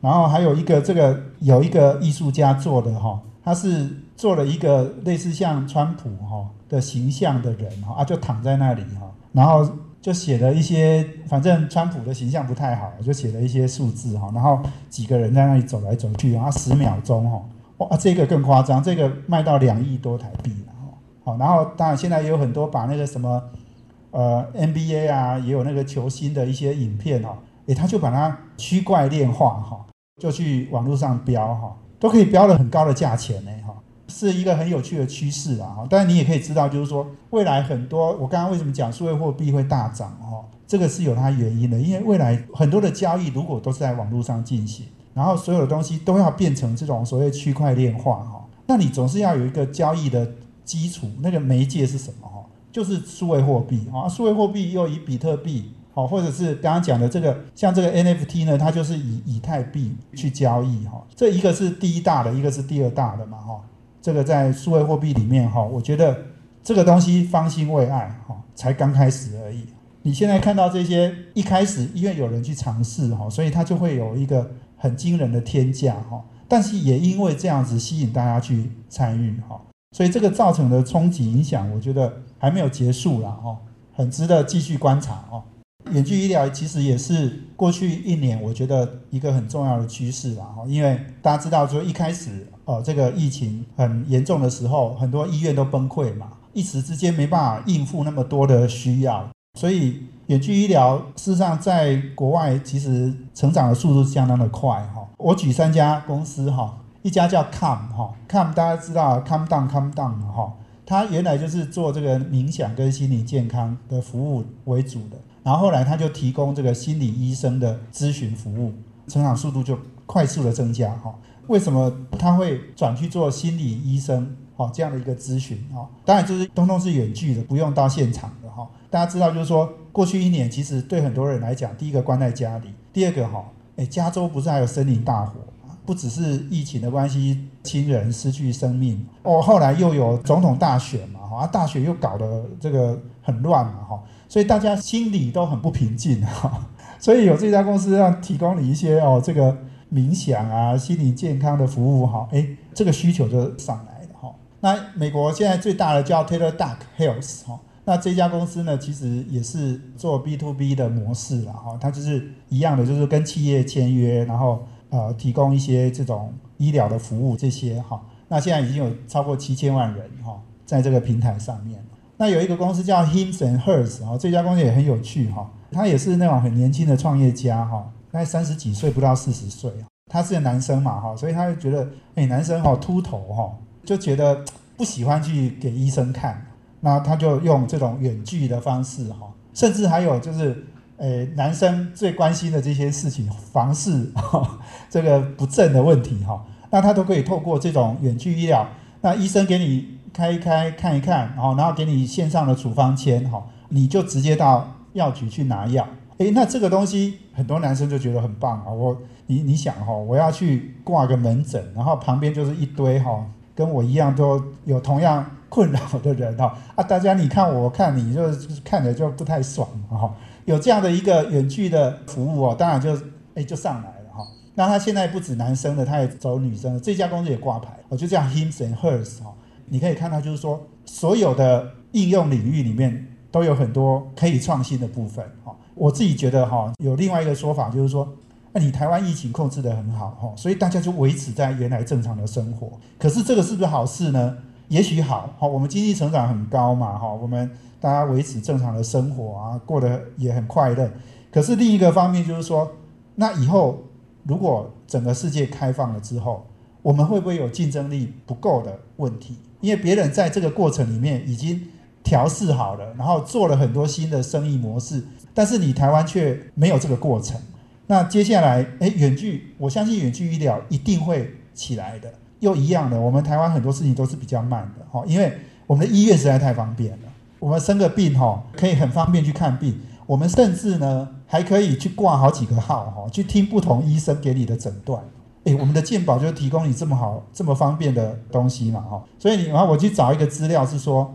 然后还有一个这个有一个艺术家做的哈，他是做了一个类似像川普哈的形象的人哈，啊就躺在那里哈，然后。就写了一些，反正川普的形象不太好，就写了一些数字哈，然后几个人在那里走来走去，然后十秒钟哈，哇，这个更夸张，这个卖到两亿多台币了哈，好，然后当然现在也有很多把那个什么呃 NBA 啊，也有那个球星的一些影片哦，诶，他就把它区块链化哈，就去网络上标哈，都可以标了很高的价钱呢。是一个很有趣的趋势啊！哈，但是你也可以知道，就是说未来很多，我刚刚为什么讲数位货币会大涨？哈，这个是有它原因的，因为未来很多的交易如果都是在网络上进行，然后所有的东西都要变成这种所谓区块链化，哈，那你总是要有一个交易的基础，那个媒介是什么？哈，就是数位货币，哈，数位货币又以比特币，好，或者是刚刚讲的这个，像这个 NFT 呢，它就是以以太币去交易，哈，这一个是第一大的，一个是第二大的嘛，哈。这个在数位货币里面哈，我觉得这个东西方兴未艾哈，才刚开始而已。你现在看到这些一开始因为有人去尝试哈，所以它就会有一个很惊人的天价哈。但是也因为这样子吸引大家去参与哈，所以这个造成的冲击影响，我觉得还没有结束了哈，很值得继续观察哦。远距医疗其实也是过去一年我觉得一个很重要的趋势啦哈，因为大家知道说一开始。哦，这个疫情很严重的时候，很多医院都崩溃嘛，一时之间没办法应付那么多的需要，所以远距医疗事实上在国外其实成长的速度相当的快哈。我举三家公司哈，一家叫 Calm 哈，Calm 大家知道 Calm Down Calm Down 哈，它原来就是做这个冥想跟心理健康的服务为主的，然后后来他就提供这个心理医生的咨询服务，成长速度就快速的增加哈。为什么他会转去做心理医生？哦，这样的一个咨询哦，当然就是通通是远距的，不用到现场的哈。大家知道，就是说过去一年，其实对很多人来讲，第一个关在家里，第二个哈，哎，加州不是还有森林大火不只是疫情的关系，亲人失去生命哦，后来又有总统大选嘛，哈，大选又搞得这个很乱嘛，哈，所以大家心里都很不平静哈。所以有这家公司要提供你一些哦，这个。冥想啊，心理健康的服务哈，哎，这个需求就上来了哈。那美国现在最大的叫 Taylor Duck Health 哈，那这家公司呢，其实也是做 B to B 的模式了哈，它就是一样的，就是跟企业签约，然后呃提供一些这种医疗的服务这些哈。那现在已经有超过七千万人哈，在这个平台上面。那有一个公司叫 Hims and Hers 哈，这家公司也很有趣哈，他也是那种很年轻的创业家哈。大概三十几岁，不到四十岁他是男生嘛哈，所以他就觉得，哎，男生哈秃头哈，就觉得不喜欢去给医生看，那他就用这种远距的方式哈，甚至还有就是，诶，男生最关心的这些事情，房事这个不正的问题哈，那他都可以透过这种远距医疗，那医生给你开一开看一看，然后然后给你线上的处方签哈，你就直接到药局去拿药。诶，那这个东西很多男生就觉得很棒啊！我你你想哈，我要去挂个门诊，然后旁边就是一堆哈，跟我一样都有同样困扰的人哈啊！大家你看我看你就看着就不太爽哈。有这样的一个远距的服务哦，当然就诶就上来了哈。那他现在不止男生的，他也走女生的，这家公司也挂牌，我就这样 hims and hers 哈。你可以看到就是说，所有的应用领域里面都有很多可以创新的部分哈。我自己觉得哈，有另外一个说法就是说，那你台湾疫情控制得很好哈，所以大家就维持在原来正常的生活。可是这个是不是好事呢？也许好哈，我们经济成长很高嘛哈，我们大家维持正常的生活啊，过得也很快乐。可是另一个方面就是说，那以后如果整个世界开放了之后，我们会不会有竞争力不够的问题？因为别人在这个过程里面已经调试好了，然后做了很多新的生意模式。但是你台湾却没有这个过程，那接下来，哎，远距，我相信远距医疗一定会起来的。又一样的，我们台湾很多事情都是比较慢的，哈，因为我们的医院实在太方便了。我们生个病，哈，可以很方便去看病。我们甚至呢，还可以去挂好几个号，哈，去听不同医生给你的诊断。我们的健保就提供你这么好、这么方便的东西嘛，哈。所以你，然后我去找一个资料是说，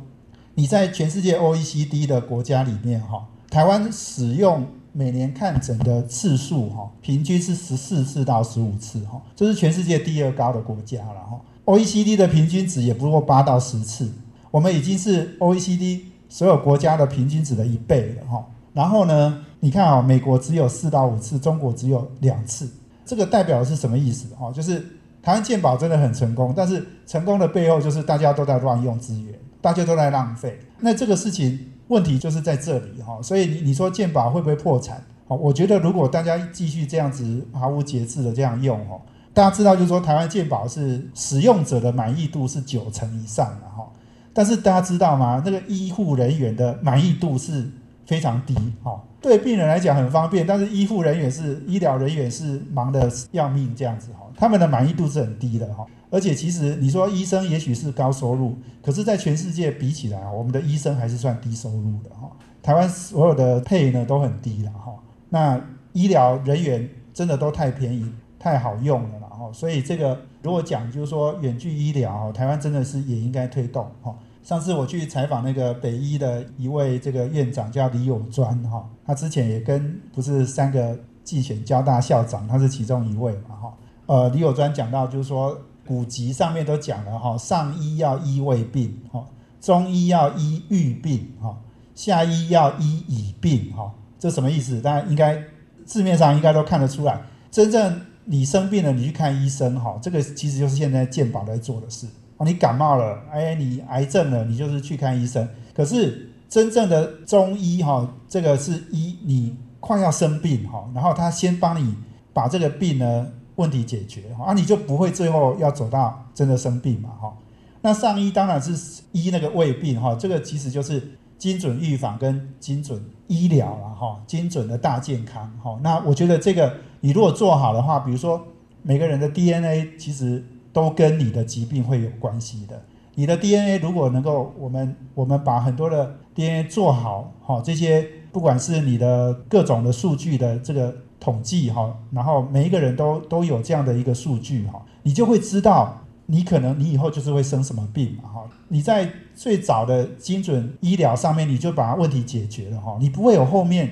你在全世界 OECD 的国家里面，哈。台湾使用每年看诊的次数，哈，平均是十四次到十五次，哈，这是全世界第二高的国家了，哈。OECD 的平均值也不过八到十次，我们已经是 OECD 所有国家的平均值的一倍了，哈。然后呢，你看啊，美国只有四到五次，中国只有两次，这个代表的是什么意思？哈，就是台湾健保真的很成功，但是成功的背后就是大家都在乱用资源，大家都在浪费。那这个事情。问题就是在这里哈，所以你你说健保会不会破产？好，我觉得如果大家继续这样子毫无节制的这样用哦，大家知道就是说台湾健保是使用者的满意度是九成以上的哈，但是大家知道吗？那个医护人员的满意度是非常低哈，对病人来讲很方便，但是医护人员是医疗人员是忙得要命这样子哈，他们的满意度是很低的哈。而且其实你说医生也许是高收入，可是，在全世界比起来我们的医生还是算低收入的哈。台湾所有的配呢都很低了哈。那医疗人员真的都太便宜、太好用了了哈。所以这个如果讲就是说远距医疗，台湾真的是也应该推动哈。上次我去采访那个北医的一位这个院长叫李友专哈，他之前也跟不是三个竞选交大校长，他是其中一位嘛哈。呃，李友专讲到就是说。古籍上面都讲了哈，上医要医胃病哈，中医要医愈病哈，下医要医已病哈，这什么意思？大家应该字面上应该都看得出来。真正你生病了，你去看医生哈，这个其实就是现在健保在做的事哦。你感冒了，哎，你癌症了，你就是去看医生。可是真正的中医哈，这个是医你快要生病哈，然后他先帮你把这个病呢。问题解决啊，你就不会最后要走到真的生病嘛哈。那上医当然是医那个胃病哈，这个其实就是精准预防跟精准医疗了哈，精准的大健康哈。那我觉得这个你如果做好的话，比如说每个人的 DNA 其实都跟你的疾病会有关系的。你的 DNA 如果能够我们我们把很多的 DNA 做好哈，这些不管是你的各种的数据的这个。统计哈，然后每一个人都都有这样的一个数据哈，你就会知道你可能你以后就是会生什么病哈。你在最早的精准医疗上面，你就把问题解决了哈，你不会有后面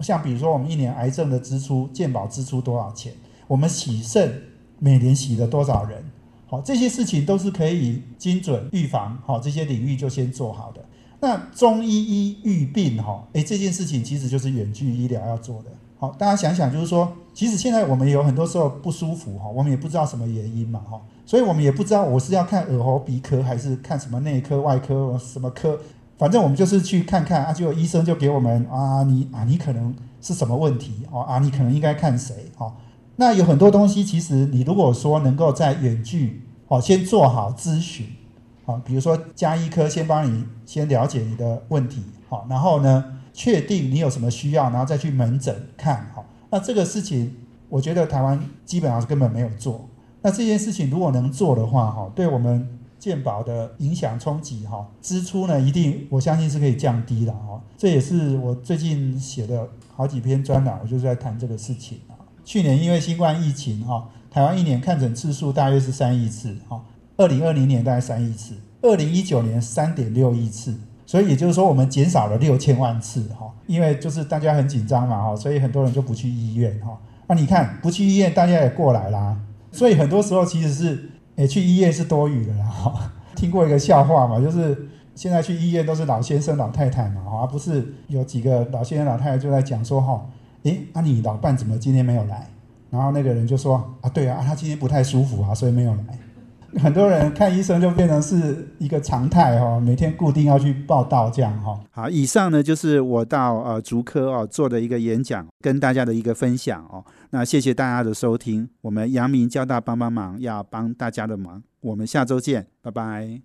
像比如说我们一年癌症的支出、健保支出多少钱，我们洗肾每年洗了多少人，好这些事情都是可以精准预防好这些领域就先做好的。那中医医愈病哈，诶，这件事情其实就是远距医疗要做的。好大家想想，就是说，其实现在我们有很多时候不舒服哈，我们也不知道什么原因嘛哈，所以我们也不知道我是要看耳喉鼻科还是看什么内科外科什么科，反正我们就是去看看啊，就医生就给我们啊，你啊你可能是什么问题哦啊，你可能应该看谁哦。那有很多东西，其实你如果说能够在远距哦先做好咨询，好，比如说加医科先帮你先了解你的问题好，然后呢。确定你有什么需要，然后再去门诊看哈。那这个事情，我觉得台湾基本上是根本没有做。那这件事情如果能做的话哈，对我们健保的影响冲击哈，支出呢一定我相信是可以降低的哈。这也是我最近写的好几篇专栏，我就是在谈这个事情。去年因为新冠疫情哈，台湾一年看诊次数大约是三亿次哈，二零二零年大概三亿次，二零一九年三点六亿次，所以也就是说我们减少了六千万次哈。因为就是大家很紧张嘛哈，所以很多人就不去医院哈。那你看不去医院，大家也过来啦。所以很多时候其实是，诶，去医院是多余的啦。哈，听过一个笑话嘛，就是现在去医院都是老先生老太太嘛，哈，而不是有几个老先生老太太就在讲说，哈，诶，啊你老伴怎么今天没有来？然后那个人就说，啊对啊，他今天不太舒服啊，所以没有来。很多人看医生就变成是一个常态哈，每天固定要去报道这样哈。好，以上呢就是我到呃足科哦做的一个演讲，跟大家的一个分享哦。那谢谢大家的收听，我们阳明交大帮帮忙要帮大家的忙，我们下周见，拜拜。